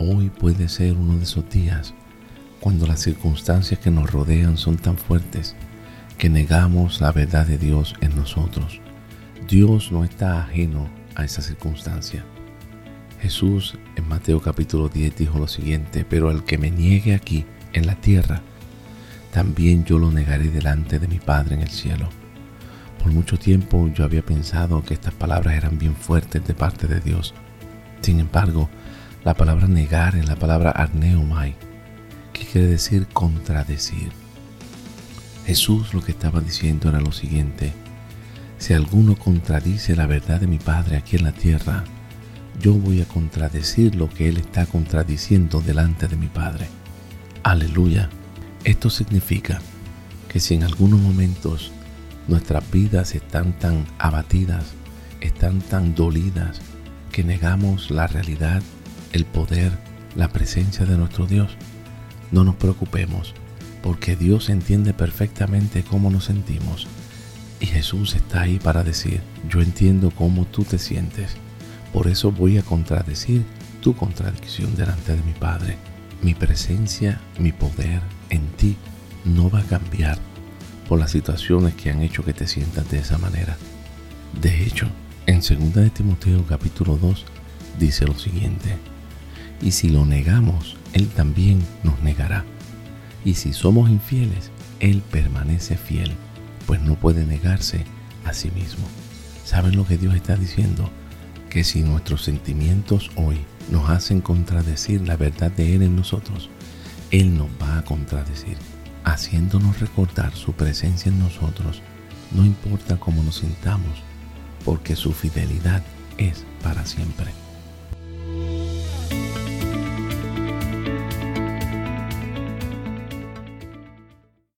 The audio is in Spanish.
Hoy puede ser uno de esos días cuando las circunstancias que nos rodean son tan fuertes que negamos la verdad de Dios en nosotros. Dios no está ajeno a esa circunstancia. Jesús en Mateo capítulo 10 dijo lo siguiente, pero al que me niegue aquí en la tierra, también yo lo negaré delante de mi Padre en el cielo. Por mucho tiempo yo había pensado que estas palabras eran bien fuertes de parte de Dios. Sin embargo, la palabra negar es la palabra arneumai, que quiere decir contradecir. Jesús lo que estaba diciendo era lo siguiente, si alguno contradice la verdad de mi Padre aquí en la tierra, yo voy a contradecir lo que Él está contradiciendo delante de mi Padre. Aleluya. Esto significa que si en algunos momentos nuestras vidas están tan abatidas, están tan dolidas, que negamos la realidad el poder, la presencia de nuestro Dios. No nos preocupemos, porque Dios entiende perfectamente cómo nos sentimos. Y Jesús está ahí para decir, yo entiendo cómo tú te sientes. Por eso voy a contradecir tu contradicción delante de mi Padre. Mi presencia, mi poder en ti no va a cambiar por las situaciones que han hecho que te sientas de esa manera. De hecho, en 2 de Timoteo capítulo 2 dice lo siguiente, y si lo negamos, Él también nos negará. Y si somos infieles, Él permanece fiel, pues no puede negarse a sí mismo. ¿Saben lo que Dios está diciendo? Que si nuestros sentimientos hoy nos hacen contradecir la verdad de Él en nosotros, Él nos va a contradecir, haciéndonos recordar su presencia en nosotros, no importa cómo nos sintamos, porque su fidelidad es para siempre.